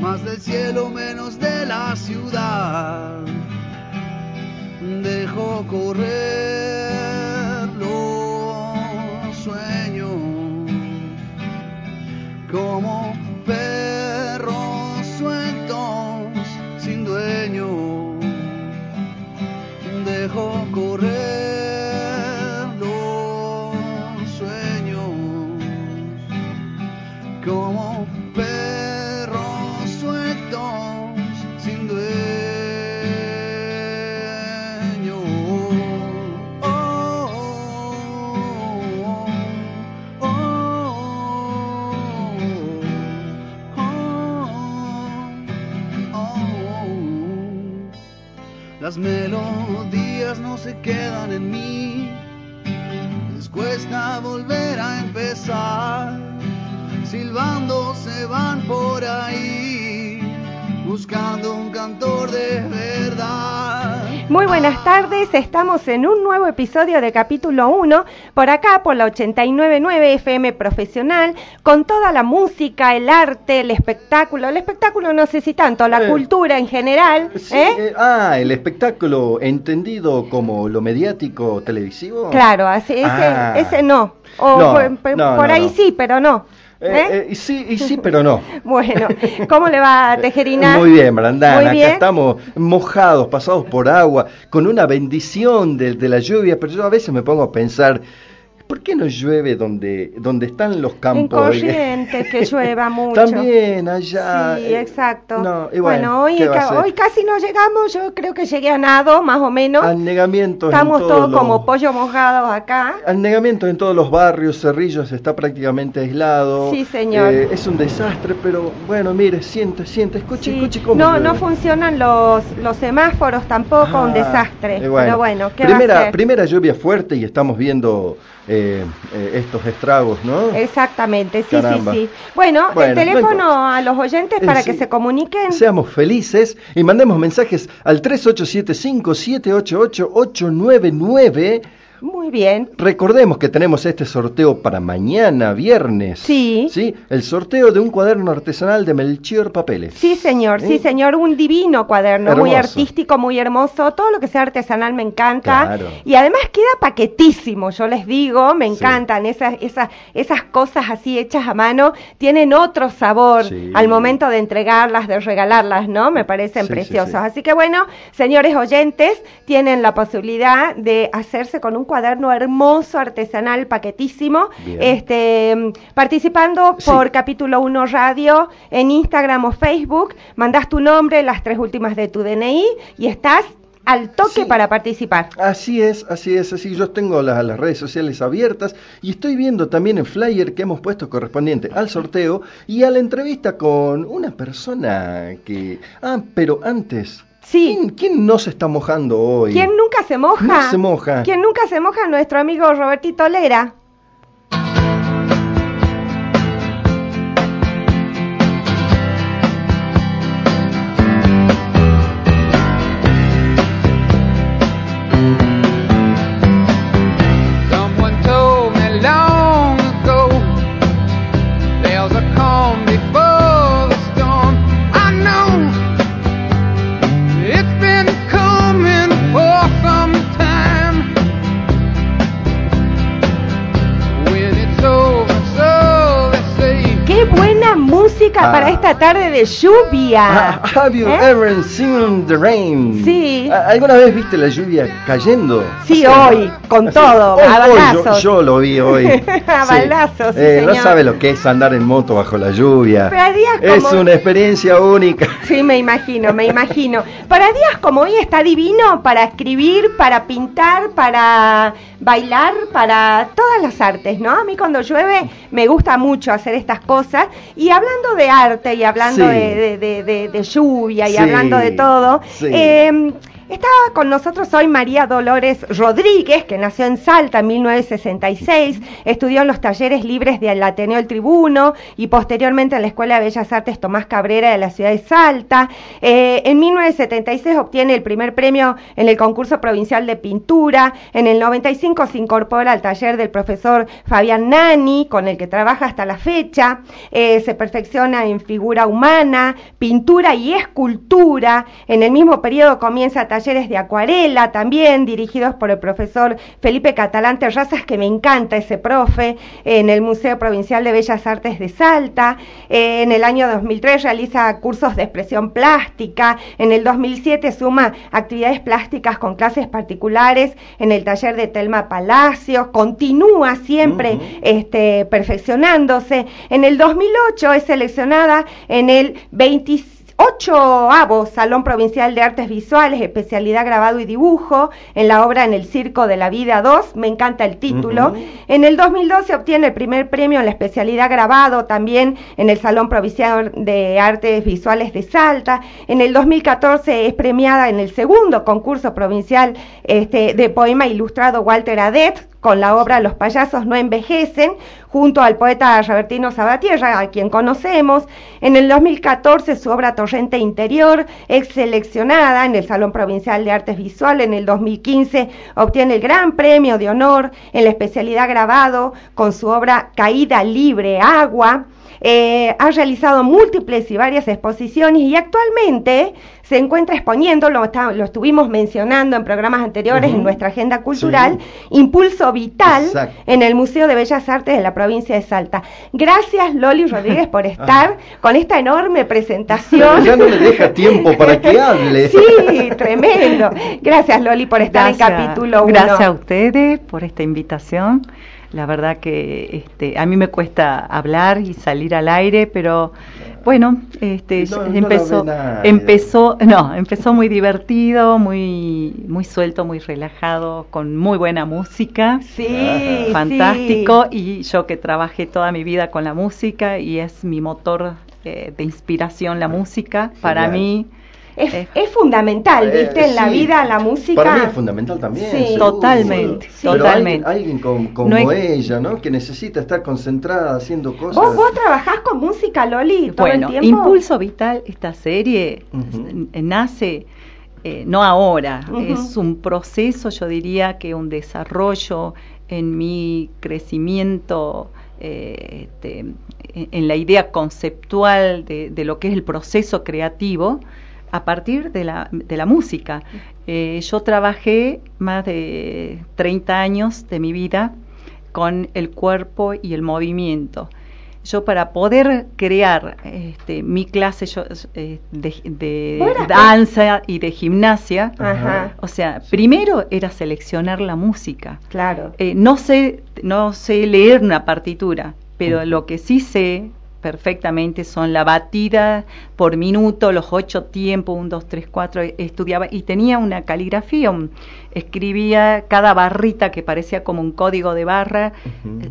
más del cielo menos de la ciudad. Dejo correr los sueños como perros sueltos sin dueño. Dejo correr los sueños como perros Las melodías no se quedan en mí, les cuesta volver a empezar. Silbando se van por ahí, buscando un cantor de verdad. Muy buenas tardes, estamos en un nuevo episodio de capítulo 1, por acá por la 899 FM Profesional, con toda la música, el arte, el espectáculo, el espectáculo no sé si tanto, la Eh, cultura en general, Sí, ¿eh? eh, ah, el espectáculo entendido como lo mediático televisivo. Claro, así, ese, Ah. ese no, o No, por, por- no, por no, ahí sí, pero no. Eh, ¿eh? eh, y sí, y sí, pero no. Bueno, ¿cómo le va Tejerina? Muy bien, Brandana. Muy Acá estamos mojados, pasados por agua, con una bendición de, de la lluvia, pero yo a veces me pongo a pensar, ¿por qué no llueve donde, donde están los En campos? Corrientes, que llueva mucho. También allá. Sí, eh, exacto. No, y bueno, bueno, hoy, hoy casi no llegamos, yo creo que llegué a nado, más o menos. Anegamientos en Estamos todos todos los- como pollo mojados acá. Anegamientos en todos los barrios, Cerrillos está prácticamente aislado. Sí, señor. Eh, es un desastre, pero bueno, mire, siente, siente, escuche, Sí. escuche cómo No, llueve. no funcionan los, los semáforos tampoco, un Ah, desastre. eh, Pero bueno, ¿qué va a primera, primera lluvia fuerte y estamos viendo eh, eh, estos estragos, ¿no? Exactamente, sí, Caramba. sí, sí. Bueno, Bueno, el no teléfono a los oyentes Eh, para sí. que se comuniquen. Seamos felices y mandemos mensajes al 3875-788-899. Muy bien. Recordemos que tenemos este sorteo para mañana, viernes. Sí. Sí, el sorteo de un cuaderno artesanal de Melchior Papeles. Sí, señor, sí, ¿Eh? señor, un divino cuaderno, muy artístico, muy hermoso, todo lo que sea artesanal me encanta Claro. y además queda paquetísimo, yo les digo, me Sí. encantan esas, esas, esas cosas así hechas a mano, tienen otro sabor Sí. al momento de entregarlas, de regalarlas, ¿no? Me parecen Sí, preciosos. sí. Así que bueno, señores oyentes, tienen la posibilidad de hacerse con un cuaderno hermoso, artesanal, paquetísimo, Bien. este participando Sí. por capítulo 1 radio en Instagram o Facebook, mandás tu nombre, las tres últimas de tu DNI y estás al toque Sí. para participar. Así es, así es, así. Yo tengo la- las redes sociales abiertas y estoy viendo también el flyer que hemos puesto correspondiente al sorteo y a la entrevista con una persona que... Ah, pero antes... Sí. ¿Quién, quién no se está mojando hoy? ¿Quién nunca se moja? No se moja. ¿Quién nunca se moja? Nuestro amigo Robertito Lera. Para tarde de lluvia. Have you ¿Eh? ever seen the rain? Sí. ¿A- ¿Alguna vez viste la lluvia cayendo? Sí, hoy, con todo, Hoy- a hoy yo, lo vi hoy. A balazos, sí, Eh, no sabe lo que es andar en moto bajo la lluvia. Pero hay días Es como- una experiencia única. Sí, me imagino, me imagino. Para días como hoy está divino para escribir, para pintar, para bailar, para todas las artes, ¿no? A mí cuando llueve me gusta mucho hacer estas cosas. Y hablando de arte y hablando Sí. de, de- de- lluvia y Sí, hablando de todo, sí. eh, Está con nosotros hoy María Dolores Rodríguez, que nació en Salta en 1966, estudió en los talleres libres del Ateneo El Tribuno y posteriormente en la Escuela de Bellas Artes Tomás Cabrera de la ciudad de Salta. Eh, en 1976 obtiene el primer premio en el concurso provincial de pintura. En el 95 se incorpora al taller del profesor Fabián Nani, con el que trabaja hasta la fecha. Eh, se perfecciona en figura humana, pintura y escultura. En el mismo periodo comienza talleres de acuarela también, dirigidos por el profesor Felipe Catalán Terrazas, que me encanta ese profe, en el Museo Provincial de Bellas Artes de Salta. Eh, en el año 2003 realiza cursos de expresión plástica. En el 2007 suma actividades plásticas con clases particulares en el taller de Telma Palacios. Continúa siempre este, perfeccionándose. En el 2008 es seleccionada en el 28 avo Salón Provincial de Artes Visuales, especialidad grabado y dibujo, en la obra En el Circo de la Vida 2, me encanta el título. En el 2012 obtiene el primer premio en la especialidad grabado, también en el Salón Provincial de Artes Visuales de Salta. En el 2014 es premiada en el segundo concurso provincial este, de poema ilustrado Walter Adet con la obra Los payasos no envejecen, junto al poeta Robertino Sabatierra, a quien conocemos. En el 2014 su obra Torrente Interior es seleccionada en el Salón Provincial de Artes Visuales. En el 2015 obtiene el Gran Premio de Honor en la especialidad grabado con su obra Caída Libre Agua. Eh, ha realizado múltiples y varias exposiciones y actualmente se encuentra exponiendo, lo, está- lo estuvimos mencionando en programas anteriores en nuestra agenda cultural, Impulso Vital Exacto. en el Museo de Bellas Artes de la provincia de Salta. Gracias Loli Rodríguez por estar con esta enorme presentación. Ya no me deja tiempo para que hable. Sí, tremendo. Gracias Loli por estar en Gracias- capítulo 1. Gracias a ustedes por esta invitación. La verdad que este, a mí me cuesta hablar y salir al aire, pero bueno, este, No, empezó, empezó, no, empezó muy divertido, muy, muy suelto, muy relajado, con muy buena música. Sí, fantástico y yo que trabajé toda mi vida con la música y es mi motor eh, de inspiración la música para Genial. mí Es, Eh, es fundamental, Eh, ¿viste? En la sí. vida la música. Para mí es fundamental también. Sí. seguro. Totalmente, Pero totalmente. Alguien, alguien como, como No hay- ella, ¿no? Que necesita estar concentrada haciendo cosas. ¿Vos, vos trabajás con música, Loli, todo Bueno, el tiempo? Impulso Vital, esta serie nace eh, no ahora, es un proceso, yo diría que un desarrollo en mi crecimiento, eh, este, en, en la idea conceptual de, de lo que es el proceso creativo a partir de la, de la música. Eh, yo trabajé más de 30 años de mi vida con el cuerpo y el movimiento. Yo para poder crear este, mi clase yo, eh, de, de danza y de gimnasia, Ajá, o sea, primero era seleccionar la música. claro. Eh, no sé, no sé leer una partitura, pero lo que sí sé perfectamente son la batida por minuto, los ocho tiempos, un, dos, tres, cuatro, estudiaba y tenía una caligrafía, un- escribía cada barrita que parecía como un código de barra,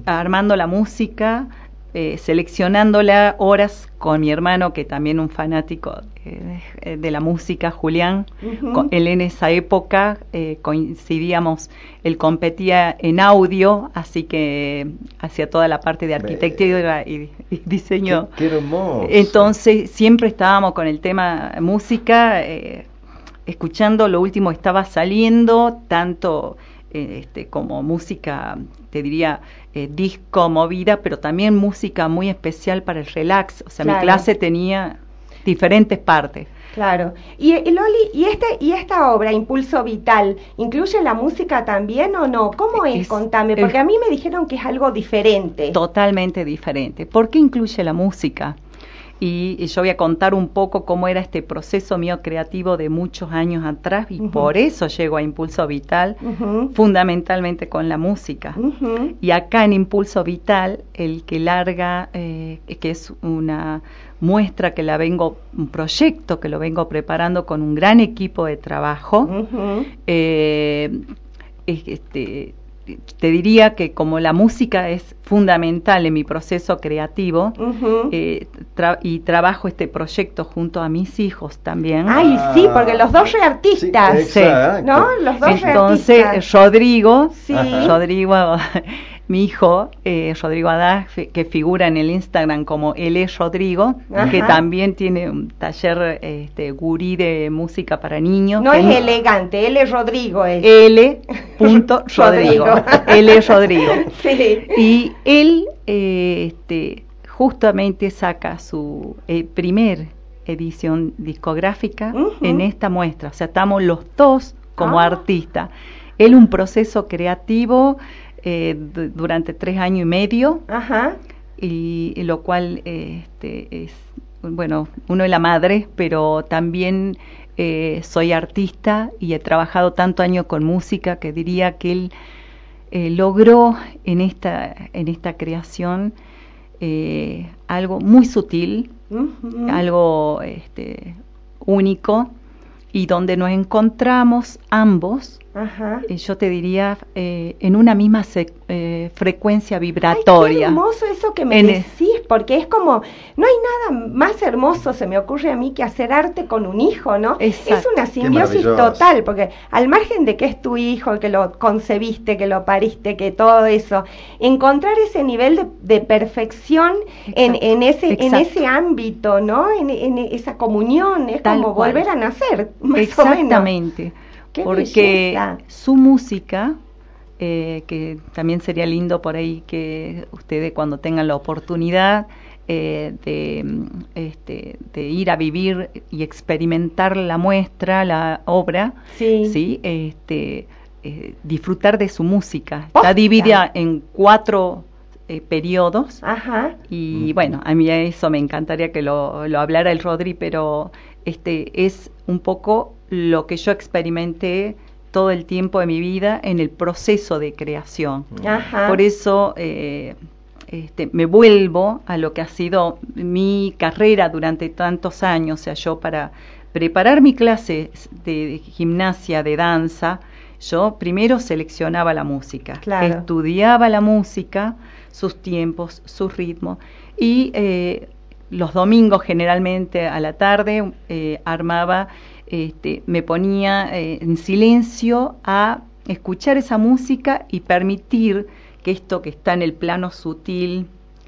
armando la música, eh, seleccionándola horas con mi hermano, que también un fanático eh, de la música, Julián. Con- él en esa época eh, coincidíamos, él competía en audio, así que hacía toda la parte de arquitectura y, y diseño. Qué, qué hermoso. Entonces siempre estábamos con el tema música, escuchando lo último que estaba saliendo, tanto eh, este, como música, te diría, eh, disco movida, pero también música muy especial para el relax. O sea, Claro. mi clase tenía diferentes partes. Claro. Y, y Loli, ¿y, este, ¿y esta obra, Impulso Vital, incluye la música también o no? ¿Cómo es? Es- Contame, porque es- a mí me dijeron que es algo diferente. totalmente diferente. ¿Por qué incluye la música? Y, y yo voy a contar un poco cómo era este proceso mío creativo de muchos años atrás y por eso llego a Impulso Vital, fundamentalmente con la música. Y acá en Impulso Vital, el que larga, eh, que es una muestra que la vengo, un proyecto que lo vengo preparando con un gran equipo de trabajo, eh, es- este, te diría que como la música es fundamental en mi proceso creativo, eh, tra- y trabajo este proyecto junto a mis hijos también. Ay, sí, porque los dos re artistas, Sí. ¿no? Los dos re Entonces, artistas. Rodrigo, Sí. Rodrigo, mi hijo, eh, Rodrigo fi- que figura en el Instagram como él es Rodrigo, Ajá. que también tiene un taller este, gurí de música para niños. No es elegante, él es Rodrigo. Es. L. punto Rodrigo. Él es Rodrigo. Sí. Y él eh, este, justamente saca su eh, primer edición discográfica en esta muestra. O sea, estamos los dos como Ah. artistas. Él un proceso creativo eh, du- durante tres años y medio, Ajá. y, y lo cual eh, este, es, bueno, uno es la madre, pero también eh, soy artista y he trabajado tanto años con música que diría que él logró en esta, en esta creación algo muy sutil, algo este, único y donde nos encontramos ambos, Ajá. eh, yo te diría, eh, en una misma eh, frecuencia Ay, qué vibratoria. hermoso eso que me En decís, porque es como, no hay nada más hermoso, se me ocurre a mí, que hacer arte con un hijo, ¿no? Exacto. Es una simbiosis total, porque al margen de que es tu hijo, que lo concebiste, que lo pariste, que todo eso, encontrar ese nivel de, de perfección en, en ese en ese ámbito, ¿no? En, en esa comunión, es Tal como cual. volver a nacer, más. Exactamente. Qué porque belleza. su música, eh, que también sería lindo por ahí que ustedes cuando tengan la oportunidad eh, de, mm, este, de ir a vivir y experimentar la muestra, la obra, Sí. ¿sí? Este, eh, disfrutar de su música. Posta. Está dividida en cuatro eh, periodos. Ajá. Y bueno, a mí eso me encantaría que lo, lo hablara el Rodri, pero este es un poco lo que yo experimenté todo el tiempo de mi vida en el proceso de creación. Ajá. Por eso eh, este, me vuelvo a lo que ha sido mi carrera durante tantos años, o sea, yo para preparar mi clase de gimnasia, de danza, yo primero seleccionaba la música, Claro. estudiaba la música, sus tiempos, su ritmo, y eh, los domingos generalmente a la tarde eh, armaba, este, me ponía eh, en silencio a escuchar esa música y permitir que esto que está en el plano sutil,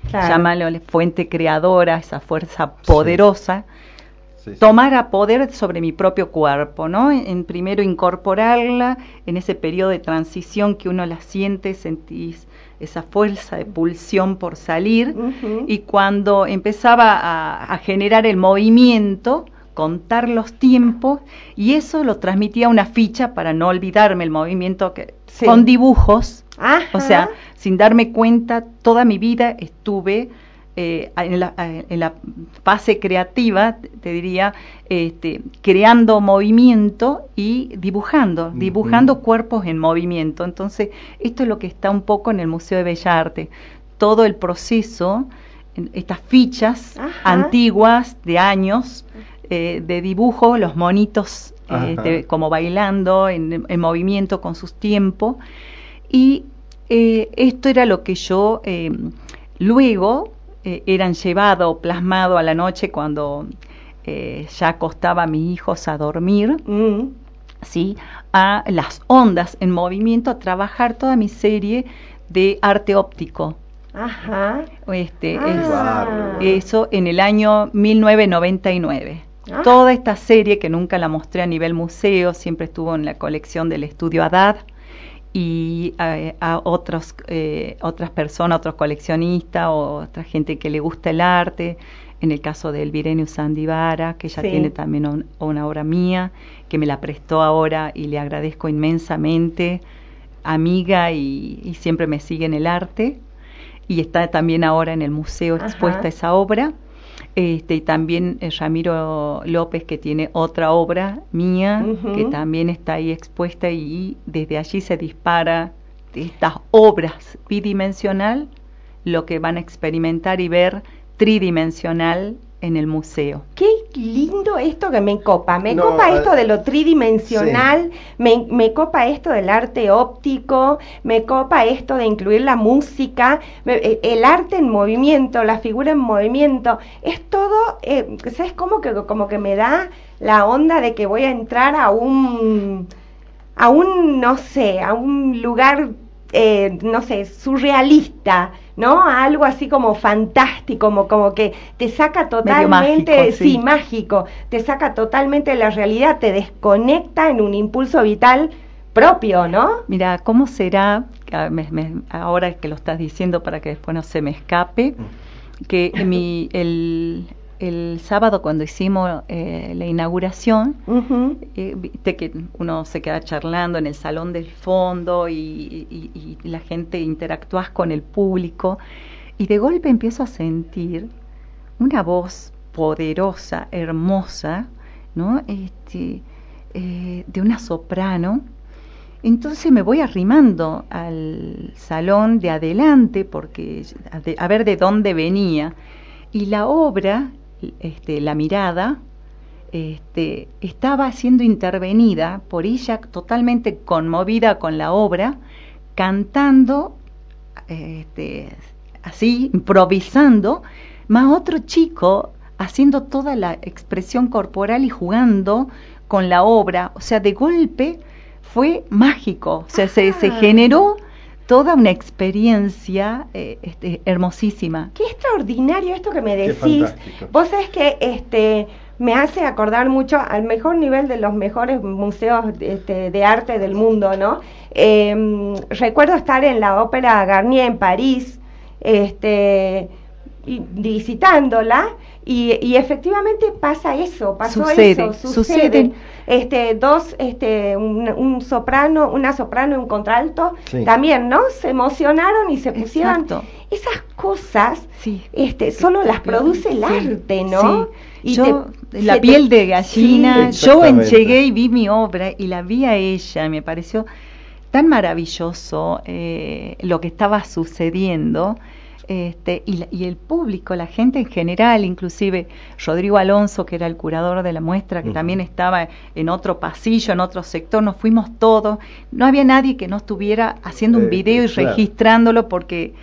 Claro. llámalo fuente creadora, esa fuerza poderosa, Sí, sí. tomara poder sobre mi propio cuerpo, ¿no? En, en primero incorporarla en ese periodo de transición que uno la siente, sentís esa fuerza de pulsión por salir y cuando empezaba a, a generar el movimiento, contar los tiempos y eso lo transmitía una ficha para no olvidarme el movimiento que Sí. con dibujos, Ajá. o sea, sin darme cuenta, toda mi vida estuve eh, en, la, en la fase creativa, te diría, este, creando movimiento y dibujando, dibujando cuerpos en movimiento. Entonces, esto es lo que está un poco en el Museo de Bellas Artes. Todo el proceso, en- estas fichas Ajá. antiguas de años eh, de dibujo, los monitos eh, este, como bailando en, en movimiento con sus tiempos. Y eh, esto era lo que yo eh, luego eh, eran llevado plasmado a la noche cuando eh, ya acostaba a mis hijos a dormir, Mm. ¿sí? a las ondas en movimiento, a trabajar toda mi serie de arte óptico. Ajá. Este, es- Ah. eso en el año 1999. Ah. Toda esta serie que nunca la mostré a nivel museo, siempre estuvo en la colección del estudio Haddad y a, a otros, eh, otras personas, otros coleccionistas o otra gente que le gusta el arte. En el caso de Elvireniu Sandivara, que Sí. tiene también un- una obra mía, que me la prestó ahora y le agradezco inmensamente, amiga y, y siempre me sigue en el arte. Y está también ahora en el museo Ajá. expuesta esa obra. Este, y también eh, Ramiro López, que tiene otra obra mía, que también está ahí expuesta y desde allí se dispara de estas obras bidimensional, lo que van a experimentar y ver tridimensional en el museo. Qué lindo esto que me copa. Me No, copa esto de lo tridimensional, me, me copa esto del arte óptico, me copa esto de incluir la música, me- eh, el arte en movimiento, la figura en movimiento. Es todo, eh, ¿sabes cómo que, como que me da la onda de que voy a entrar a un, a un, no sé, a un lugar, eh, no sé, surrealista, ¿no? A algo así como fantástico, como, como que te saca totalmente, mágico, sí. sí. mágico, te saca totalmente de la realidad, te desconecta en un impulso vital propio, ¿no? Mira, ¿cómo será, ah, me- me- ahora que lo estás diciendo para que después no se me escape, que mi, el, el sábado cuando hicimos eh, la inauguración, eh, viste que uno se queda charlando en el salón del fondo y, y- y la gente interactúas con el público y de golpe empiezo a sentir una voz poderosa, hermosa, ¿no? Este, eh, de una soprano. Entonces me voy arrimando al salón de adelante porque a, de- a ver de dónde venía y la obra, este, la mirada, este, estaba siendo intervenida por ella totalmente conmovida con la obra, cantando, este, así, improvisando, más otro chico haciendo toda la expresión corporal y jugando con la obra. O sea, de golpe fue mágico, o sea, se, se Ah. generó toda una experiencia eh, este, hermosísima. Qué extraordinario esto que me decís. Vos sabés que este me hace acordar mucho al mejor nivel de los mejores museos este, de arte del mundo, ¿no? Eh, recuerdo estar en la ópera Garnier en París, este, y- visitándola y, y efectivamente pasa eso, pasó Sucede, eso, sucede. suceden. Este, dos, este, un, un soprano, una soprano y un contralto, Sí. también, ¿no? Se emocionaron y se pusieron Exacto. esas cosas Sí. este, solo las produce el Sí, arte, ¿no? sí. Y yo, te- la te- piel de gallina, Sí. yo llegué y vi mi obra y la vi a ella, me pareció tan maravilloso eh, lo que estaba sucediendo. Este, y, la- y el público, la gente en general, inclusive Rodrigo Alonso, que era el curador de la muestra, que también estaba en otro pasillo, en otro sector, nos fuimos todos. No había nadie que no estuviera haciendo Eh, un video y claro. registrándolo porque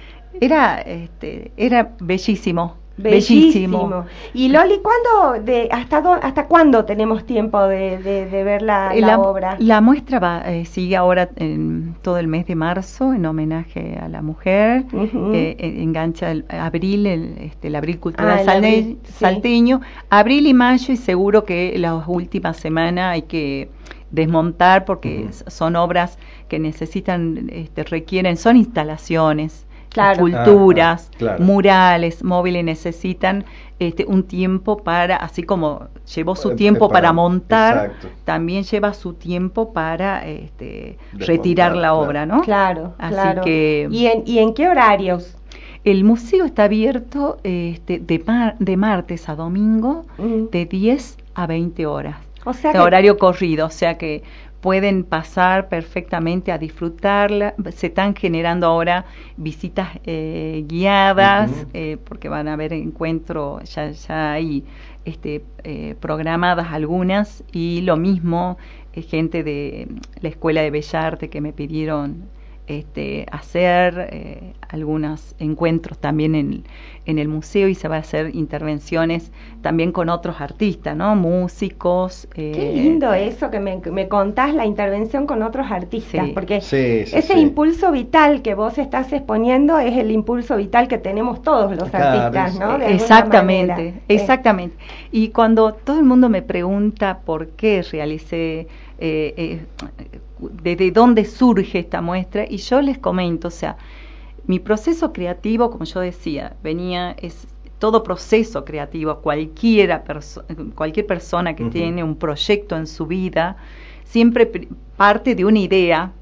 era, este, era bellísimo. Bellísimo. Y Loli, ¿cuándo, de, hasta, dó- hasta cuándo tenemos tiempo de, de, de ver la, Eh, la obra? la muestra va, eh, sigue ahora en todo el mes de marzo en homenaje a la mujer. Eh, engancha el abril, el, este, el abril cultural Ah, abril, sí. salteño, abril y mayo y seguro que las últimas semanas hay que desmontar porque son obras que necesitan, este, requieren, son instalaciones. Claro. esculturas, Ajá, claro. murales, móviles necesitan este, un tiempo para, así como llevó su tiempo para, para- montar, exacto. también lleva su tiempo para este, retirar la claro. obra, ¿no? Claro, Así claro. que- ¿Y, en, ¿Y en qué horarios? El museo está abierto este, de, mar- de martes a domingo de 10 a 20 horas. O sea de que- horario corrido, o sea que pueden pasar perfectamente a disfrutarla. Se están generando ahora visitas eh, guiadas, eh, porque van a haber encuentros, ya, ya hay este, eh, programadas algunas, y lo mismo eh, gente de la Escuela de Bellarte que me pidieron este, hacer eh, algunos encuentros también en, en el museo y se va a hacer intervenciones también con otros artistas, ¿no? Músicos. Qué eh, lindo eso que me, contás, la intervención con otros artistas, Sí. porque Sí, sí, ese sí. impulso vital que vos estás exponiendo es el impulso vital que tenemos todos los Claro, artistas, ¿no? De Exactamente, manera. Eh, exactamente. Y cuando todo el mundo me pregunta por qué realicé, eh, eh, desde dónde surge esta muestra, y yo les comento, o sea, mi proceso creativo, como yo decía, venía, es todo proceso creativo, cualquiera perso- cualquier persona que tiene un proyecto en su vida, siempre pr- parte de una idea,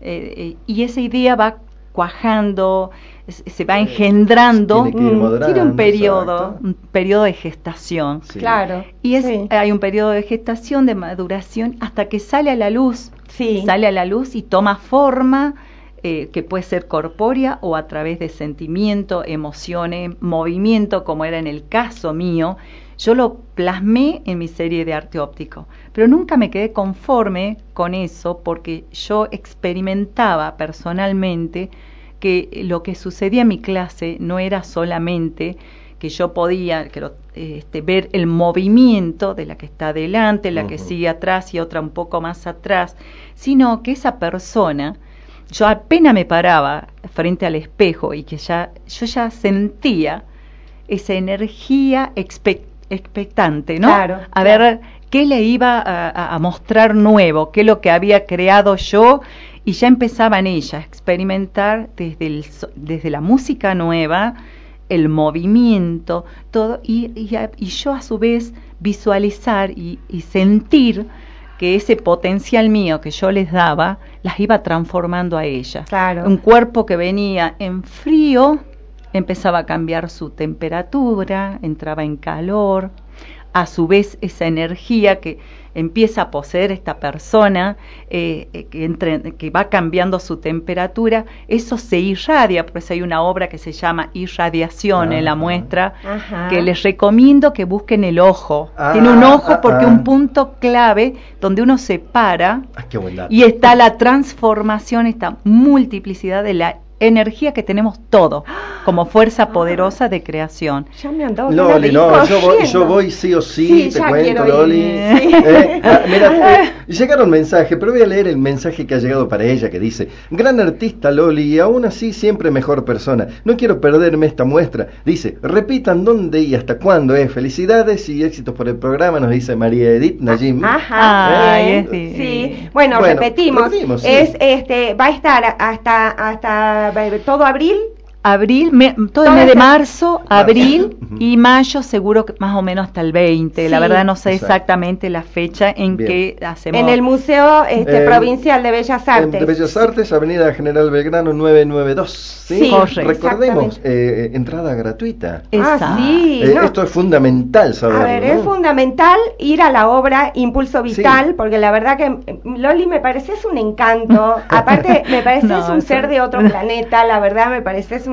eh, eh, y esa idea va cuajando, se va engendrando, tiene moderando, tiene un periodo, exacto. un periodo de gestación. Sí. Claro. Y es, Sí. hay un periodo de gestación, de maduración, hasta que sale a la luz. Sí. Sale a la luz y toma forma, eh, que puede ser corpórea o a través de sentimiento, emociones, movimiento, como era en el caso mío. Yo lo plasmé en mi serie de arte óptico, pero nunca me quedé conforme con eso porque yo experimentaba personalmente que lo que sucedía en mi clase no era solamente que yo podía que lo- este, ver el movimiento de la que está adelante, la que sigue atrás y otra un poco más atrás, sino que esa persona, yo apenas me paraba frente al espejo y que ya, yo ya sentía esa energía expec- expectante, ¿no? Claro, a claro. ver qué le iba a, mostrar nuevo, qué es lo que había creado yo y ya empezaba en ella a experimentar desde, el, desde la música nueva, el movimiento, todo, y, y a- y yo a su vez visualizar y, y sentir que ese potencial mío que yo les daba, las iba transformando a ellas. Claro. Un cuerpo que venía en frío, empezaba a cambiar su temperatura, entraba en calor, a su vez esa energía que empieza a poseer esta persona, eh, eh, que, entre- que va cambiando su temperatura, eso se irradia, por eso hay una obra que se llama Irradiación en la Ajá. muestra, Ajá. que les recomiendo que busquen el ojo. Ah, Tiene un ojo ah, porque ah. un punto clave donde uno se para Ah, y está la transformación, esta multiplicidad de la energía que tenemos todo como fuerza poderosa de creación. Ya me andó Loli, no, yo voy, yo voy sí o sí, Sí, te ya cuento, quiero ir, Loli. sí. Eh, ah, mira, eh, llegaron mensajes, pero voy a leer el mensaje que ha llegado para ella, que dice, gran artista Loli y aún así siempre mejor persona. No quiero perderme esta muestra. Dice, repitan dónde y hasta cuándo es. Felicidades y éxitos por el programa, nos dice María Edith Najim. Ajá, divino. sí. Bueno, Bueno, repetimos. repetimos, sí. Es este va a estar hasta hasta todo abril. Abril, me- todo el mes de marzo, abril y mayo, seguro que más o menos hasta el 20. La verdad no sé Exacto. exactamente la fecha en Bien. que hacemos. En el Museo este, Eh, Provincial de Bellas Artes. de Bellas Artes, Avenida General Belgrano 992. ¿sí? Sí, Correcto. Recordemos, eh, entrada gratuita. Exacto. Ah, sí. Eh, no. Esto es fundamental saberlo. A ver, ¿no? es fundamental ir a la obra Impulso Vital, Sí. porque la verdad que Loli me parece es un encanto. Aparte, me parece No, es un eso- ser de otro planeta, la verdad me parece es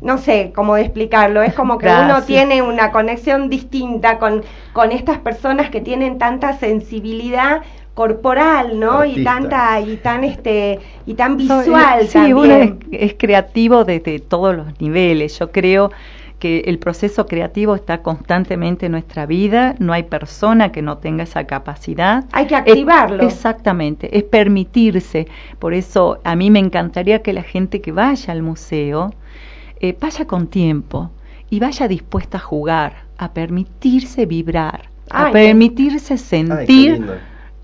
no sé cómo explicarlo, es como que uno tiene una conexión distinta con, con estas personas que tienen tanta sensibilidad corporal, ¿no? Y tanta y tan este y tan visual sí, también. uno es, es creativo desde todos los niveles. Yo creo que el proceso creativo está constantemente en nuestra vida, no hay persona que no tenga esa capacidad. Hay que Es- activarlo. exactamente, es permitirse. Por eso a mí me encantaría que la gente que vaya al museo eh, vaya con tiempo y vaya dispuesta a jugar, a permitirse vibrar, Ay, a permitirse qué sentir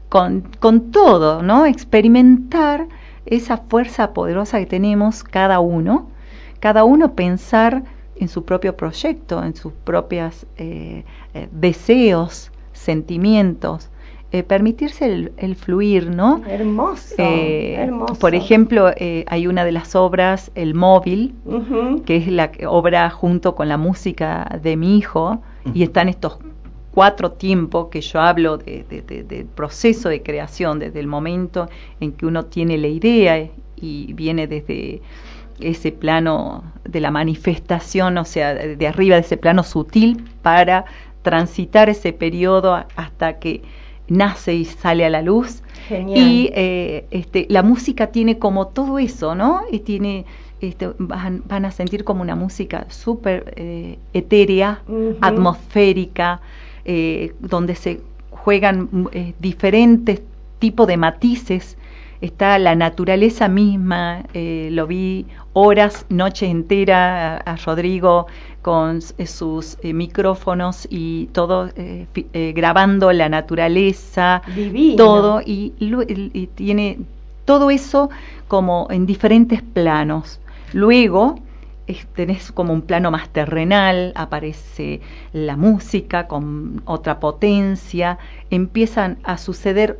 con, con todo, ¿no? Experimentar esa fuerza poderosa que tenemos cada uno, cada uno pensar en su propio proyecto, en sus propios deseos, sentimientos, eh, permitirse el, el fluir, ¿no? Hermoso, Eh, hermoso. Por ejemplo, eh, hay una de las obras, El Móvil, que es la que- obra junto con la música de mi hijo, y están estos cuatro tiempos que yo hablo de- de- de- del proceso de creación, desde el momento en que uno tiene la idea y viene desde ese plano de la manifestación, o sea, de arriba de ese plano sutil, para transitar ese periodo hasta que nace y sale a la luz. Genial. Y eh, este, la música tiene como todo eso, ¿no? Y tiene, este, van, van a sentir como una música súper eh, etérea, atmosférica, eh, donde se juegan eh, diferentes tipos de matices. Está la naturaleza misma, eh, lo vi horas, noches enteras a, a Rodrigo con eh, sus eh, micrófonos y todo fi- grabando la naturaleza, Divino. todo y, y- tiene todo eso como en diferentes planos. Luego tenés como un plano más terrenal, aparece la música con otra potencia, empiezan a suceder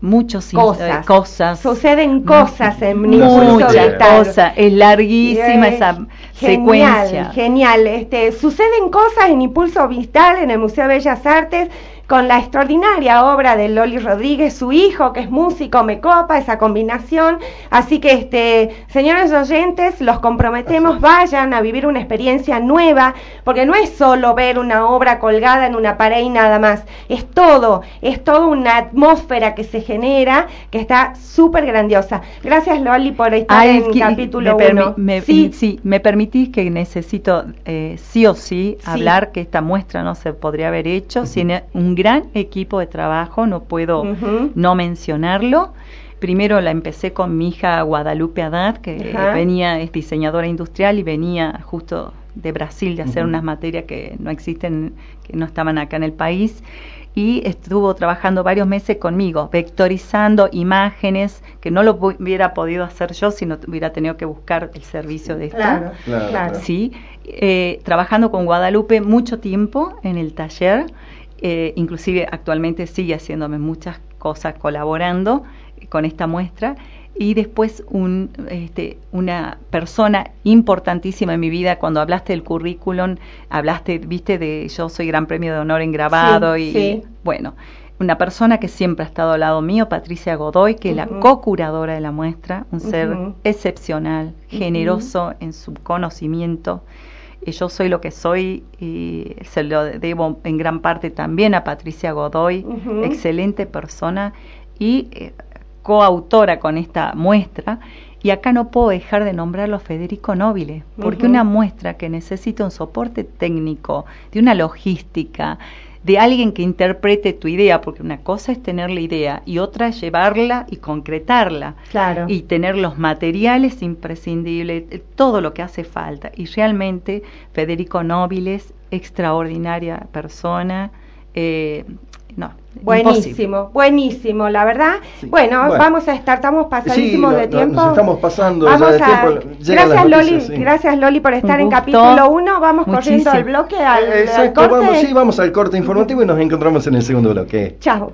muchos Cosas. eh, cosas. Suceden cosas en Muchas cosas. Es larguísima Eh, esa genial, secuencia. Genial, este, suceden cosas en Impulso Vital en el Museo de Bellas Artes con la extraordinaria obra de Loli Rodríguez, su hijo que es músico, me copa esa combinación. Así que, este, señores oyentes, los comprometemos, vayan a vivir una experiencia nueva, porque no es solo ver una obra colgada en una pared y nada más, es todo, es toda una atmósfera que se genera que está súper grandiosa. Gracias Loli por estar Ay, en es capítulo me, permi- 1. me- sí. me permitís que necesito eh, sí o sí, Sí. hablar que esta muestra no se podría haber hecho sin un gran equipo de trabajo, no puedo no mencionarlo. Primero la empecé con mi hija Guadalupe Haddad, que venía, es diseñadora industrial y venía justo de Brasil de hacer unas materias que no existen, que no estaban acá en el país. Y estuvo trabajando varios meses conmigo, vectorizando imágenes que no lo hubiera podido hacer yo si no hubiera tenido que buscar el servicio de esta. Claro, Claro, claro. claro. Sí, eh, trabajando con Guadalupe mucho tiempo en el taller, eh, inclusive actualmente sigue haciéndome muchas cosas colaborando con esta muestra y después un, este, una persona importantísima en mi vida cuando hablaste del currículum, hablaste, viste, de yo soy Gran Premio de Honor en grabado Sí, y sí. bueno, una persona que siempre ha estado al lado mío, Patricia Godoy, que es la co-curadora de la muestra, un ser excepcional, generoso en su conocimiento. Y yo soy lo que soy y se lo debo en gran parte también a Patricia Godoy, excelente persona y eh, coautora con esta muestra. Y acá no puedo dejar de nombrarlo a Federico Nobile, porque una muestra que necesita un soporte técnico, de una logística, de alguien que interprete tu idea, porque una cosa es tener la idea y otra es llevarla y concretarla Claro. y tener los materiales imprescindibles, todo lo que hace falta. Y realmente Federico Nóbiles, extraordinaria persona, eh, no, imposible. Buenísimo, buenísimo, la verdad. Sí. Bueno, Bueno. vamos a estar, estamos pasadísimos Sí, de tiempo. nos estamos pasando Vamos ya de a- tiempo. Llegan Gracias Loli, noticias, sí. gracias Loli por estar en capítulo 1. Vamos corriendo al bloque, al, Eh, al Exacto, corte. vamos, sí, vamos al corte informativo y nos encontramos en el segundo bloque. Chao.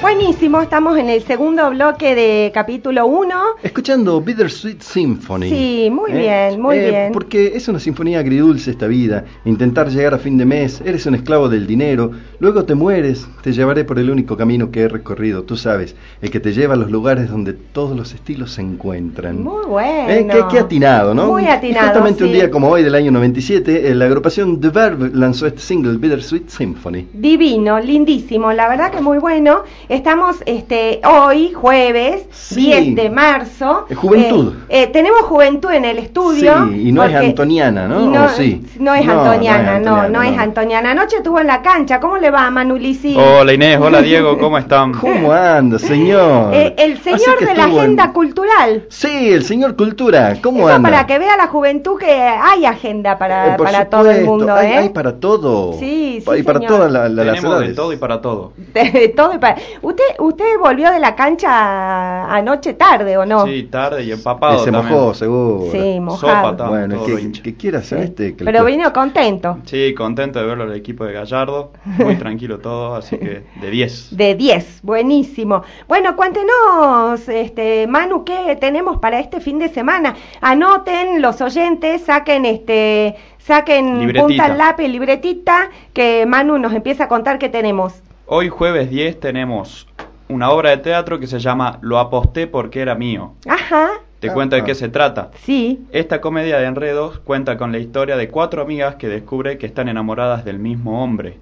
Buenísimo, estamos en el segundo bloque de capítulo 1. Escuchando Bittersweet Symphony. Sí, muy bien, muy bien. Porque es una sinfonía agridulce esta vida. Intentar llegar a fin de mes, eres un esclavo del dinero, luego te mueres, te llevaré por el único camino que he recorrido, tú sabes, el que te lleva a los lugares donde todos los estilos se encuentran. Muy bueno. Eh, qué, qué atinado, ¿no? Muy Y atinado. justamente un sí. día como hoy del año 97, eh, la agrupación The Verve lanzó este single, Bittersweet Symphony. Divino, lindísimo, la verdad que muy bueno. Estamos este hoy, jueves, Sí. 10 de marzo. Eh, juventud. Eh, eh, tenemos juventud en el estudio. Sí, y no es antoniana, ¿no? no, ¿O sí? no es No, es antoniana, no, no, es no. antoniana. Anoche estuvo en la cancha, ¿cómo le va a Manulisi? Hola Inés, hola Diego, ¿cómo están? ¿Cómo anda, señor? Eh, el señor de la en- agenda cultural. Sí, el señor Cultura, ¿cómo Eso anda? para que vea la juventud que hay agenda para, Eh, para todo el mundo, hay, ¿eh? hay para todo. Sí, sí, Y para señor. todas la- la- las de todo y para todo. De todo y para- ¿Usted, ¿Usted volvió de la cancha anoche tarde o no? Sí, tarde y empapado Que se también. mojó, seguro. Sí, mojado. Sopa. Bueno, que, que quiera hacer Sí. este. que Pero vino contento. Sí, contento de verlo el equipo de Gallardo, muy tranquilo todo, así que de 10. De 10, buenísimo. Bueno, cuéntenos, este, Manu, ¿qué tenemos para este fin de semana? Anoten los oyentes, saquen este, saquen Libretita. punta lápiz, libretita, que Manu nos empieza a contar qué tenemos. Hoy jueves 10 tenemos una obra de teatro que se llama Lo aposté porque era mío. Ajá, Te Ah, cuento de qué se trata. sí. Esta comedia de enredos cuenta con la historia de cuatro amigas que descubre que están enamoradas del mismo hombre.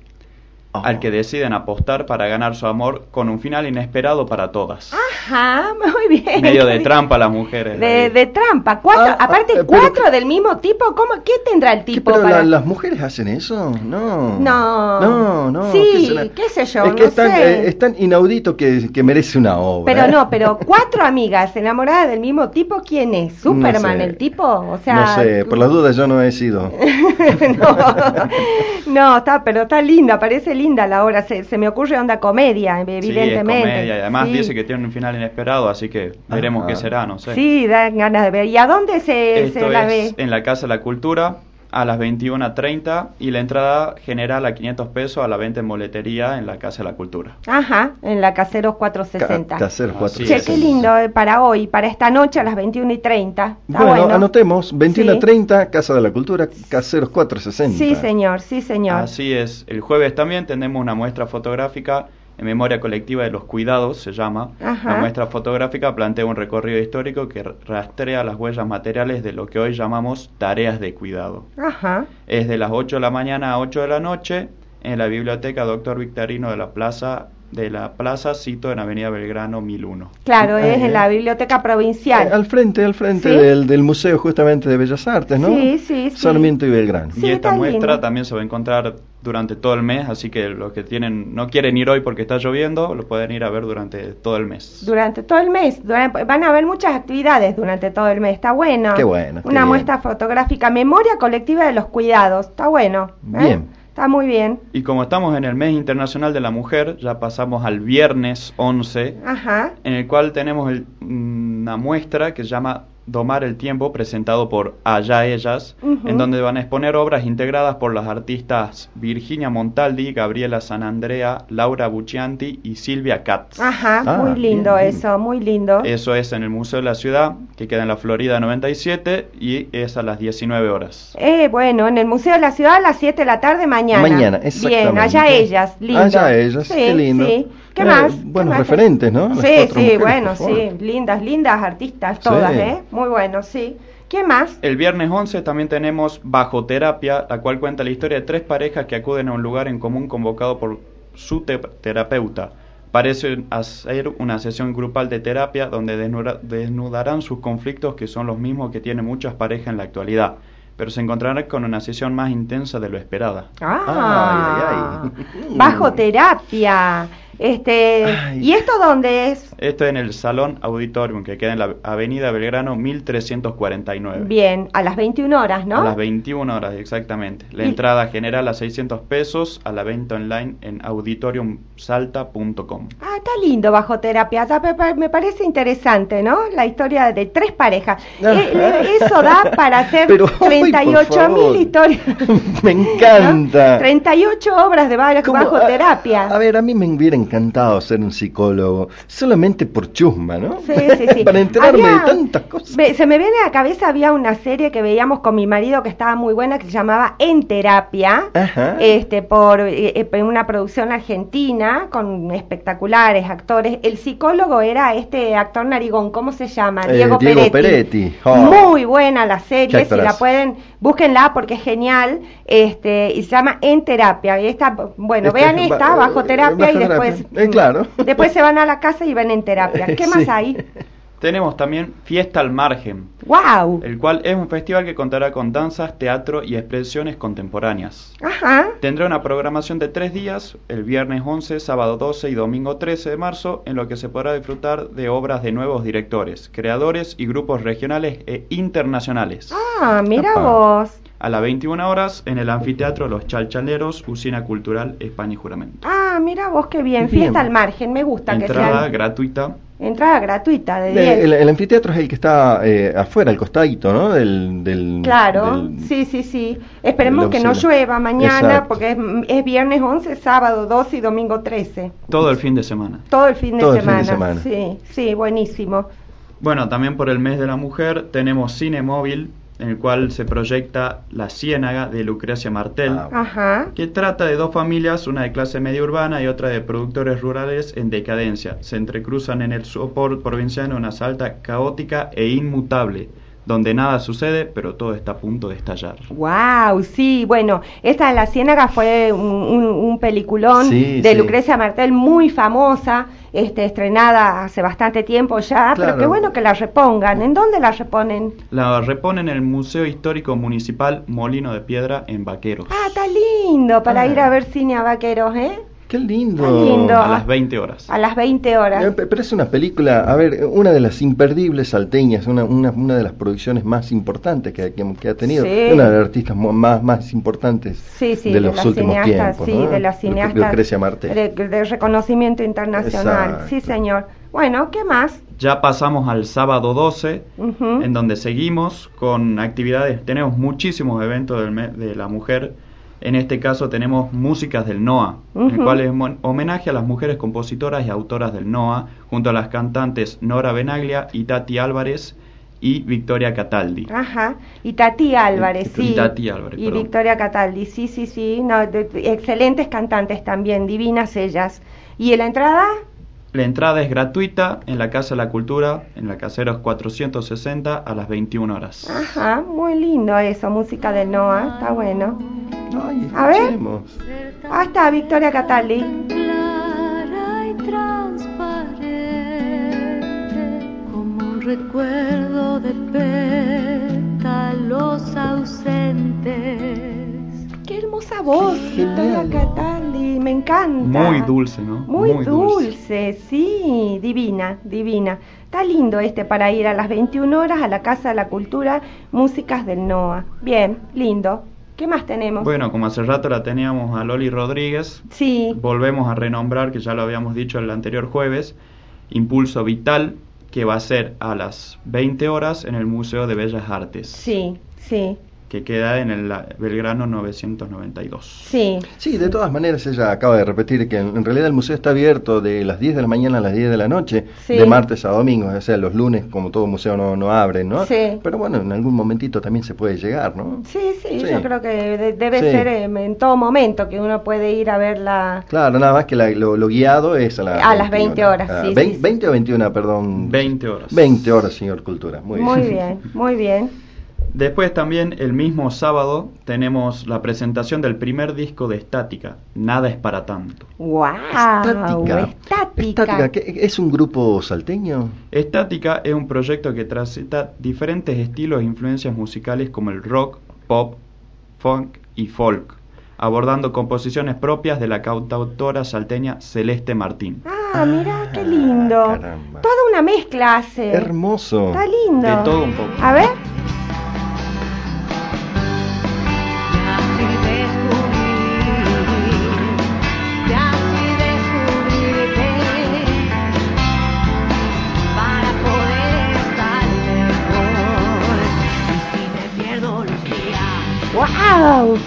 Al que deciden apostar para ganar su amor con un final inesperado para todas. Ajá, muy bien. Medio de trampa las mujeres. De, trampa, cuatro, Ah, aparte eh, cuatro del mismo tipo, ¿cómo, ¿qué tendrá el ¿Qué, tipo pero para...? la- las mujeres hacen eso? No. No. No, no. Sí, ¿qué sé yo, Es que no es, tan, sé. eh, es tan inaudito que, que merece una obra. Pero ¿eh? no, pero cuatro amigas enamoradas del mismo tipo, ¿quién es? ¿Superman sé. el tipo? O sea, No sé, por las dudas yo no he sido. no, no, está, pero está linda, parece linda la obra, se, se me ocurre onda comedia, Sí, es evidentemente. comedia y además Sí. dice que tiene un final inesperado, así que veremos Ajá. qué será, no sé. Sí, dan ganas de ver. ¿Y a dónde se, Esto se la es ve? en la Casa de la Cultura, a las 21.30 y la entrada general a 500 pesos a la venta en boletería en la Casa de la Cultura. Ajá, en la Caseros 460. Ca- Caseros Así Che, es. qué lindo eh, para hoy, para esta noche a las 21 y 30. Está Bueno, bueno. anotemos, 21 Sí. a 30, Casa de la Cultura, Caseros 460. Sí, señor, sí, señor. Así es. El jueves también tenemos una muestra fotográfica en memoria colectiva de los cuidados, se llama. Ajá. La muestra fotográfica plantea un recorrido histórico que rastrea las huellas materiales de lo que hoy llamamos tareas de cuidado. Ajá. Es de las 8 de la mañana a 8 de la noche en la biblioteca Doctor Victorino de la Plaza de la Plaza Cito en Avenida Belgrano 1001. Claro, es en la biblioteca provincial. Eh, al frente, al frente Sí. del, del Museo justamente de Bellas Artes, ¿no? Sí, sí, sí. Sarmiento y Belgrano. Sí, y esta muestra lindo. también se va a encontrar durante todo el mes, así que los que tienen no quieren ir hoy porque está lloviendo, lo pueden ir a ver durante todo el mes. Durante todo el mes. Durante- van a haber muchas actividades durante todo el mes. Está bueno. Qué bueno, qué Una bien. muestra fotográfica. Memoria colectiva de los cuidados. Está bueno. ¿eh? Bien. Está muy bien. Y como estamos en el mes internacional de la mujer, ya pasamos al viernes 11, Ajá. en el cual tenemos el- una muestra que se llama Domar el Tiempo, presentado por Allá Ellas, en donde van a exponer obras integradas por las artistas Virginia Montaldi, Gabriela Sanandrea, Laura Buccianti y Silvia Katz. Ajá. Ah, muy lindo bien, bien. eso. Muy lindo. Eso es en el Museo de la Ciudad, que queda en la Florida 97, y es a las 19 horas. Eh, bueno, en el Museo de la Ciudad a las 7 de la tarde mañana. Mañana, exactamente. Bien, allá ellas, lindo. Allá ellas, Sí, qué lindo. sí. ¿Qué Eh, más? ¿Qué buenos más? referentes, ¿no? Las Sí, sí, mujeres, bueno, sí. Lindas, lindas artistas todas, Sí. ¿eh? Muy bueno, sí. ¿Qué más? El viernes 11 también tenemos Bajo Terapia, la cual cuenta la historia de tres parejas que acuden a un lugar en común convocado por su te- terapeuta. Parece hacer una sesión grupal de terapia donde desnuda- desnudarán sus conflictos que son los mismos que tienen muchas parejas en la actualidad, pero se encontrarán con una sesión más intensa de lo esperada. Ah, Ay, ay, ay. bajo terapia. Este. ¿y esto dónde es? Esto en el Salón Auditorium, que queda en la Avenida Belgrano 1349. Bien, a las 21 horas, ¿no? A las 21 horas, exactamente. La Y- entrada general a 600 pesos, a la venta online en auditoriumsalta.com. Ah, está lindo bajo terapia. Me pa- me parece interesante, ¿no? La historia de tres parejas. Eh, Eso da para hacer Pero, 38 favor. mil historias. Me encanta. ¿No? 38 obras de ¿Cómo? bajo A- terapia. A, ver, a mí me hubiera encantado ser un psicólogo, solamente por chusma, ¿no? Sí, sí, sí. Para enterarme Había- de tantas cosas. me- se me viene a la cabeza, había una serie que veíamos con mi marido que estaba muy buena, que se llamaba En Terapia, Ajá. este por eh, eh, una producción argentina con espectaculares actores. El psicólogo era este actor narigón, ¿cómo se llama? Eh, Diego, Diego Peretti. Peretti. Oh. Muy buena la serie, si la actorazo. Búsquenla porque es genial, este, y se llama En Terapia. Y esta, bueno, Este, vean esta, eh, bajo terapia bajo y después, terapia. Eh, claro. después se van a la casa y ven En Terapia. ¿Qué más hay? Tenemos también Fiesta al Margen, ¡Wow! el cual es un festival que contará con danzas, teatro y expresiones contemporáneas. Ajá. Tendrá una programación de tres días, el viernes 11, sábado 12 y domingo 13 de marzo, en lo que se podrá disfrutar de obras de nuevos directores, creadores y grupos regionales e internacionales. Ah, mira vos. A las 21 horas, en el anfiteatro Los Chalchaleros, Usina Cultural España y Juramento. Ah, mira vos qué bien. Bien. Fiesta al margen, me gusta que Entrada sea gratuita. Entrada gratuita de Eh, 10. El, el anfiteatro es el que está eh, afuera, al costadito, ¿no? Del, del, Claro, del- sí, sí, sí. Esperemos que no llueva mañana Exacto. porque es, es viernes 11, sábado 12 y domingo 13. Todo el fin de semana. Todo el fin de, Todo el fin de semana. Sí, sí, buenísimo. Bueno, también por el mes de la mujer tenemos Cine Móvil, en el cual se proyecta La Ciénaga de Lucrecia Martel, Ah, Ajá. que trata de dos familias, una de clase media urbana y otra de productores rurales en decadencia. Se entrecruzan en el sopor provinciano una salta caótica e inmutable, donde nada sucede, pero todo está a punto de estallar. Wow, sí, bueno, esta de La Ciénaga fue un, un- un peliculón Sí, de sí. Lucrecia Martel muy famosa, este, estrenada hace bastante tiempo ya, pero Claro. qué bueno que la repongan. ¿En dónde la reponen? La reponen en el Museo Histórico Municipal Molino de Piedra en Vaqueros. Ah, está lindo para Ah. ir a ver cine a vaqueros, ¿eh? Qué lindo. Qué lindo. A las 20 horas. A las 20 horas. Eh, pe- Pero es una película, a ver, una de las imperdibles salteñas, una, una, una de las producciones más importantes que, que- que ha tenido, Sí. una de las artistas más, más importantes Sí, sí, de de, los la últimos cineasta, tiempos. sí, ¿no? de la cineasta de, de reconocimiento internacional. Exacto. Sí, señor. Bueno, ¿qué más? Ya pasamos al sábado 12, Ujú. en donde seguimos con actividades. Tenemos muchísimos eventos del mes de la mujer. En este caso tenemos músicas del NOA, el Ujú. cual es homenaje a las mujeres compositoras y autoras del NOA, junto a las cantantes Nora Benaglia y Tati Álvarez y Victoria Cataldi. Ajá. Y Tati Álvarez, Y sí. Tati Álvarez, Y perdón. Victoria Cataldi, sí, sí, sí. No, de- excelentes cantantes también, divinas ellas. ¿Y en la entrada? La entrada es gratuita en la Casa de la Cultura, en la Caseros 460 a las 21 horas. Ajá, muy lindo eso, música del Noah, está bueno. Ay, A ver. escuchemos. Ah, está Victoria Cataldi. clara y transparente como un recuerdo de pétalos ausentes. Hermosa voz, Victoria Genial. Cataldi, me encanta. Muy dulce, ¿no? Muy, dulce. sí, divina, divina. Está lindo este para ir a las 21 horas a la Casa de la Cultura, Músicas del NOA. Bien, lindo. ¿Qué más tenemos? Bueno, como hace rato la teníamos a Loli Rodríguez, Sí, volvemos a renombrar, que ya lo habíamos dicho el anterior jueves, Impulso Vital, que va a ser a las 20 horas en el Museo de Bellas Artes, sí, sí, que queda en el la- Belgrano 992. sí. Sí, de todas maneras ella acaba de repetir que en en realidad el museo está abierto de las 10 de la mañana a las 10 de la noche, Sí. de martes a domingo, o sea, los lunes como todo museo no, no abre, ¿no? Sí. Pero bueno, en algún momentito también se puede llegar, ¿no? Sí, sí, Sí. yo creo que de- debe Sí. ser en todo momento que uno puede ir a ver la... Claro, nada más que la- lo, lo guiado es a, las A las 20 horas, Ah, sí, vein- sí, sí. 20 o 21, perdón. 20 horas. 20 horas, señor Cultura. Muy, Muy bien, muy bien. Después también el mismo sábado tenemos la presentación del primer disco de Estática, Nada es para tanto. ¡Wow! Estática. Estática. Estática, ¿qué- ¿Es un grupo salteño? Estática es un proyecto que transita diferentes estilos e influencias musicales como el rock, pop, funk y folk, abordando composiciones propias de la cantautora salteña Celeste Martín. Ah, mira, qué lindo. Ah, caramba. Toda una mezcla hace. Hermoso. Está lindo. De todo un poco. A ver.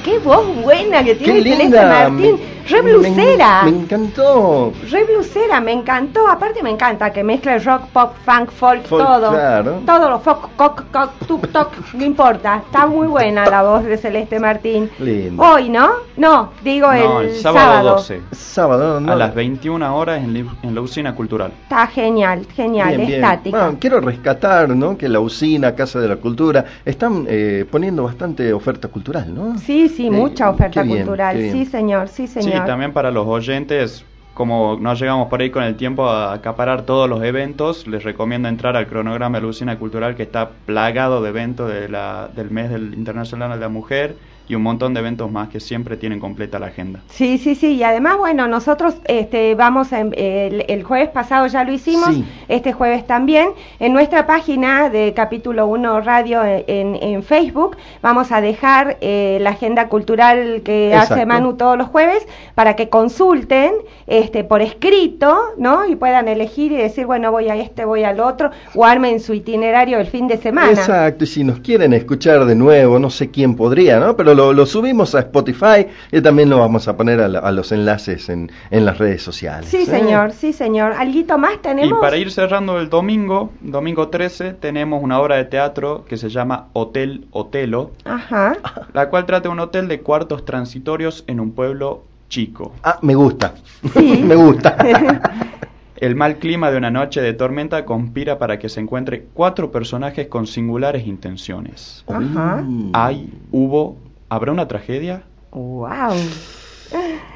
¡Qué voz buena que ¡Qué tiene Celeste! Martín! ¡Re blusera! Me, me encantó. Re blusera, me encantó. Aparte me encanta que mezcla el rock, pop, funk, folk, Folk, todo. claro. Todo lo folk, coc, coc, tuk, toc, no importa. Está muy buena la voz de Celeste Martín. Lindo. Hoy, ¿no? No, digo No, el, el sábado 12, Sábado, ¿no? a las 21 horas en, la usina cultural. Está genial, genial, Bien, bien. estática. Bueno, quiero rescatar, ¿no? Que la usina, Casa de la Cultura, están eh, poniendo bastante oferta cultural, ¿no? Sí, sí, Eh, mucha oferta qué bien, cultural. qué bien. Sí, señor, sí, Sí, señor. también para los oyentes, como no llegamos por ahí con el tiempo a acaparar todos los eventos, les recomiendo entrar al cronograma de la usina cultural que está plagado de eventos de la, del mes del Internacional de la Mujer y un montón de eventos más que siempre tienen completa la agenda. Sí, sí, sí, y además, bueno, nosotros este, vamos, a, el, el jueves pasado ya lo hicimos, Sí. este jueves también, en nuestra página de capítulo 1 radio en, en- Facebook, vamos a dejar eh, la agenda cultural que hace. Manu todos los jueves para que consulten este, por escrito, ¿no? Y puedan elegir y decir, bueno, voy a este, voy al otro, o armen su itinerario el fin de semana. Exacto, y si nos quieren escuchar de nuevo, no sé quién podría, ¿no? Pero lo, lo subimos a Spotify y también lo vamos a poner a, la- a los enlaces en, en las redes sociales. Sí, ¿eh? señor, sí, señor. ¿Alguito más Y tenemos? para ir cerrando el domingo, domingo 13, tenemos una obra de teatro que se llama Hotel Otelo, Ajá. la cual trata de un hotel de cuartos transitorios en un pueblo chico. Ah, me gusta. Sí. me gusta. El mal clima de una noche de tormenta conspira para que se encuentre cuatro personajes con singulares intenciones. Ajá. Uy. ¿Hay, hubo, habrá una tragedia? Wow.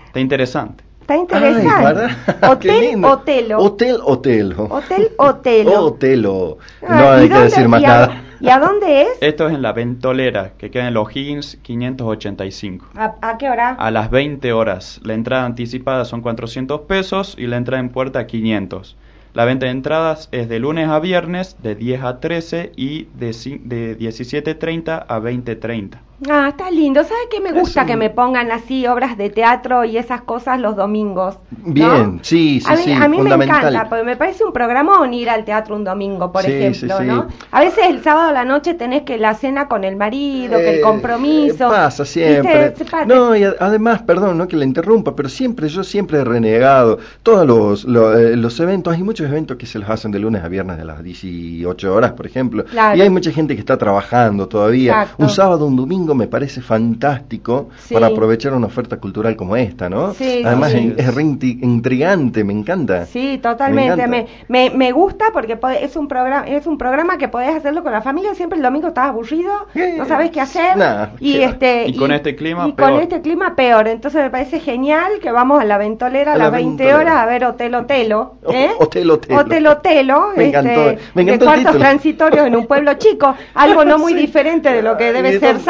Está interesante. Está Ay, interesante. para. Qué Hotel. Otelo. Hotel Otelo. Hotel Otelo. Otelo. Ah, No ¿y hay que decir más a- nada. ¿Y a dónde es? Esto es en la Ventolera, que queda en los Higgins 585. ¿A, a qué hora? A las 20 horas. La entrada anticipada son 400 pesos y la entrada en puerta 500. La venta de entradas es de lunes a viernes de 10 a 13 y de, de 17.30 a 20.30. Ah, está lindo. ¿Sabes qué me gusta un- que me pongan así obras de teatro y esas cosas los domingos? ¿no? Bien, sí, sí, a mí, sí, a mí me encanta, porque me parece un programón ir al teatro un domingo, por Sí, ejemplo, sí, sí. ¿no? A veces el sábado a la noche tenés que la cena con el marido, que el Eh, compromiso. Pasa siempre. No, y además, perdón, no que le interrumpa, pero siempre, yo siempre he renegado. Todos los, lo- eh, los eventos, hay muchos eventos que se los hacen de lunes a viernes de las 18 horas, por ejemplo. Claro. Y hay mucha gente que está trabajando todavía. Exacto. Un sábado, un domingo me parece fantástico Sí. para aprovechar una oferta cultural como esta, ¿no? Sí, Además, sí. es, es re intrigante, me encanta. Sí, totalmente. Me Me, gusta porque es un programa es un programa que podés hacerlo con la familia. Siempre el domingo estás aburrido, Eh, no sabes qué hacer nah, y qué este Y con este clima, y con peor. este clima peor. Entonces me parece genial que vamos a la ventolera a, A la las 20 Ventolera. horas a ver Hotel Otelo, ¿eh? O- Hotel Otelo. Hotel Otelo, Me este, encantó, me encantó de el cuartos título. transitorios en un pueblo chico, algo no muy Sí. diferente de lo que debe ser no-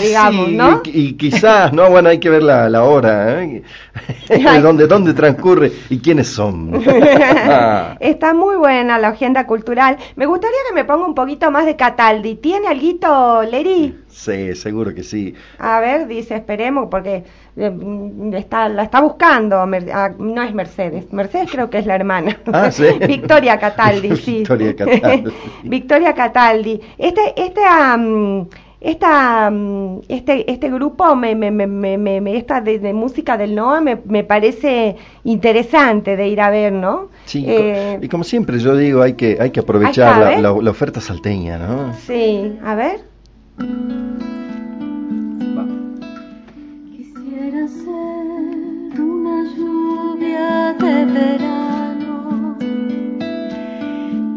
Digamos, sí, ¿no? Y, y quizás, no, bueno, hay que ver la, la hora, ¿eh? ¿Dónde, ¿Dónde transcurre y quiénes son? Ah. Está muy buena la agenda cultural. Me gustaría que me ponga un poquito más de Cataldi. ¿Tiene alguito, Leri? Sí, seguro que sí. A ver, dice, esperemos, porque eh, mm, está, la está buscando. Ah, no es Mercedes. Mercedes creo que es la hermana. Ah, ¿sí? Victoria Cataldi, sí. Victoria Cataldi. Victoria Cataldi. Este, este, esta, am, este, este grupo, me, me, me, me, esta de, de música del NOA, me, me parece interesante de ir a ver, ¿no? Sí, Eh, y como siempre yo digo, hay que, hay que aprovechar la, ¿ves? la- la oferta salteña, ¿no? Sí, a ver. Quisiera ser una lluvia de verano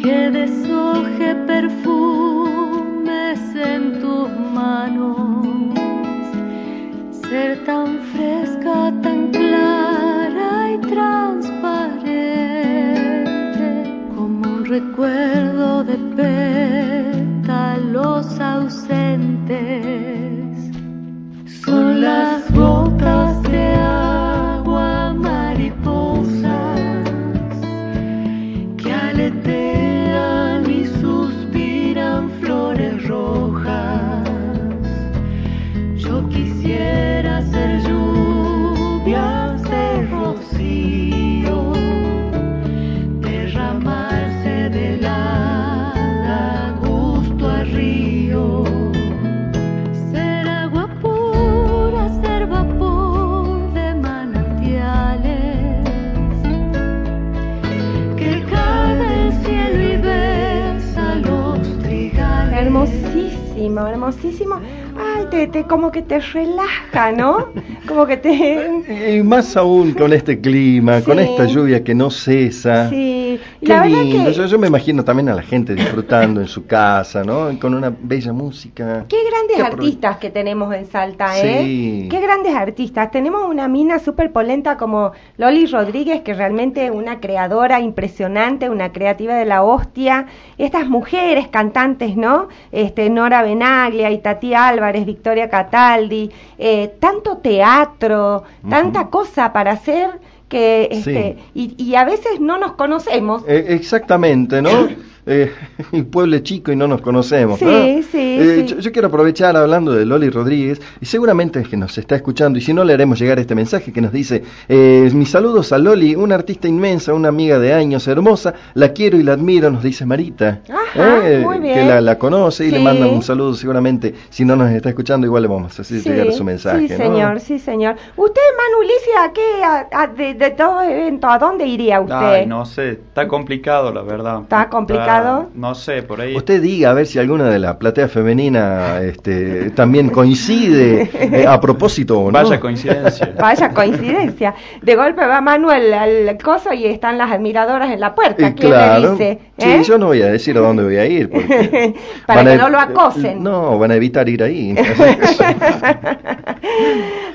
que deshoje perfumes en tus manos, ser tan fresca, tan clara y transparente como un recuerdo de pétalos ausentes. Son las gotas de agua mariposas que aletean Hermosísimo, hermosísimo. Ay, te, te, como que te relaja, ¿no? Como que te... Y más aún con este clima, con esta lluvia que no cesa. Sí, la verdad lindo. que... Me imagino también a la gente disfrutando en su casa, ¿no? Con una bella música. Qué grandes Qué artistas que tenemos en Salta, ¿eh? Sí. Qué grandes artistas. Tenemos una mina súper polenta como Loli Rodríguez, que realmente es una creadora impresionante, una creativa de la hostia. Estas mujeres cantantes, ¿no? Este, Nora Benaglia, Itati Álvarez, Victoria Cataldi, eh, tanto teatro, tanta cosa para hacer que, este, y, y a veces no nos conocemos. Eh, exactamente, ¿no? Eh, el pueblo es chico y no nos conocemos. Sí, ¿no? sí, Eh, sí. Yo, yo quiero aprovechar hablando de Loli Rodríguez, y seguramente es que nos está escuchando, y si no le haremos llegar este mensaje que nos dice, eh, mis saludos a Loli, una artista inmensa, una amiga de años, hermosa, la quiero y la admiro, nos dice Marita, Ajá, muy bien. que la, la conoce y le Sí. manda un saludo seguramente, si no nos está escuchando, igual le vamos a hacer llegar su mensaje. Sí, ¿no? señor, sí, señor. ¿Usted, Manu Licia, a qué, a- a- de, de todo evento, a dónde iría usted? Ay, no sé, está complicado la verdad. ¿Está complicado? No sé, por ahí. Usted diga a ver si alguna de la platea femenina este, también coincide eh, a propósito o no. Vaya coincidencia. Vaya coincidencia. De golpe va Manuel al coso y están las admiradoras en la puerta. ¿Quién claro, le dice? sí, ¿Eh? yo no voy a decir a dónde voy a ir. porque Para que no lo acosen. No, van a evitar ir ahí.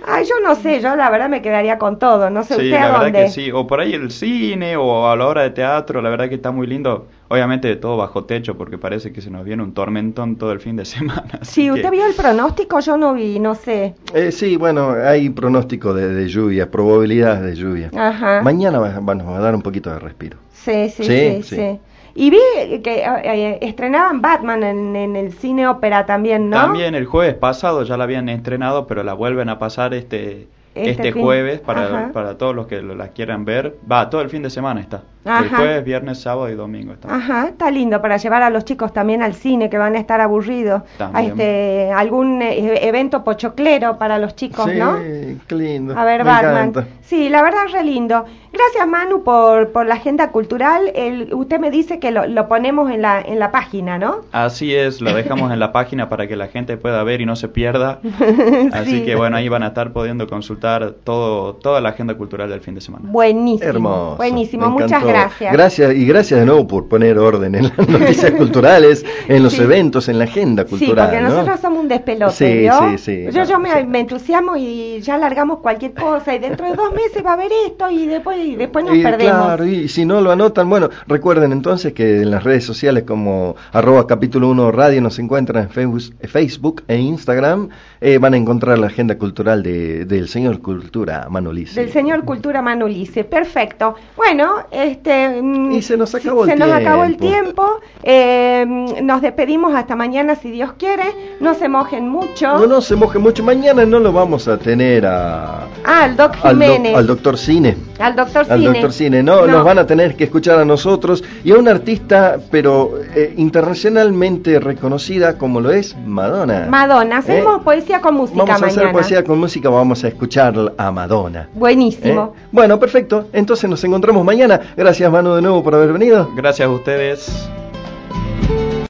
Ay, yo no sé, yo la verdad me quedaría con todo. No sé Sí, usted la a verdad dónde. que sí. O por ahí el cine o a la hora de teatro, la verdad que está muy lindo. Obviamente todo bajo techo porque parece que se nos viene un tormentón todo el fin de semana. que- usted vio el pronóstico, yo no vi, no sé. Eh, sí, bueno, hay pronóstico de, de lluvia, probabilidades de lluvia. Ajá. Mañana va, va- nos va a dar un poquito de respiro. Sí, sí, sí, Sí, sí. sí. Y vi que eh, eh, estrenaban Batman en, en el cine ópera también, ¿no? También el jueves pasado ya la habían estrenado, pero la vuelven a pasar este Este este, fin. jueves para, para todos los que lo- la quieran ver. Va, todo el fin de semana está. El jueves, viernes, sábado y domingo está. Ajá, está lindo para llevar a los chicos también al cine que van a estar aburridos. A este algún eh, evento pochoclero para los chicos, sí, ¿no? qué lindo. A ver, me Batman. encanta. Sí, la verdad re lindo. Gracias, Manu, por, por la agenda cultural. El, usted me dice que lo, lo ponemos en la, en la página, ¿no? Así es, lo dejamos en la página para que la gente pueda ver y no se pierda. Así Sí. que bueno, ahí van a estar pudiendo consultar todo, toda la agenda cultural del fin de semana. Buenísimo. Hermoso. Buenísimo, me muchas encantó. gracias. Gracias y gracias de nuevo por poner orden en las noticias culturales, en los Sí. eventos, en la agenda Sí, cultural. porque ¿no? nosotros somos un despelote, Sí, sí, sí, Yo, yo me, sí. me entusiasmo y ya largamos cualquier cosa y dentro de dos meses va a haber esto y después, y después nos Y, perdemos. Claro, y si no lo anotan, bueno, recuerden entonces que en las redes sociales como arroba capítulo 1 radio nos encuentran en Facebook, Facebook e Instagram, eh, van a encontrar la agenda cultural de, del señor Cultura Manolice. Del señor Cultura Manulice, perfecto. Bueno, este mm, Y se nos acabó el se nos acabó el tiempo. tiempo. Eh, nos despedimos hasta mañana si Dios quiere. No se mojen mucho. No, no se moje mucho, mañana no lo vamos a tener a, Ah, al Doc al, Jiménez. al doctor Cine. Al doctor Al Cine. doctor Cine, no, nos van a tener que escuchar a nosotros y a una artista, pero eh, internacionalmente reconocida como lo es Madonna. Madonna, hacemos ¿Eh? Poesía con música Vamos a mañana. hacer poesía con música, vamos a escuchar a Madonna. Buenísimo. ¿eh? Bueno, perfecto. Entonces nos encontramos mañana. Gracias, Manu, de nuevo por haber venido. Gracias a ustedes.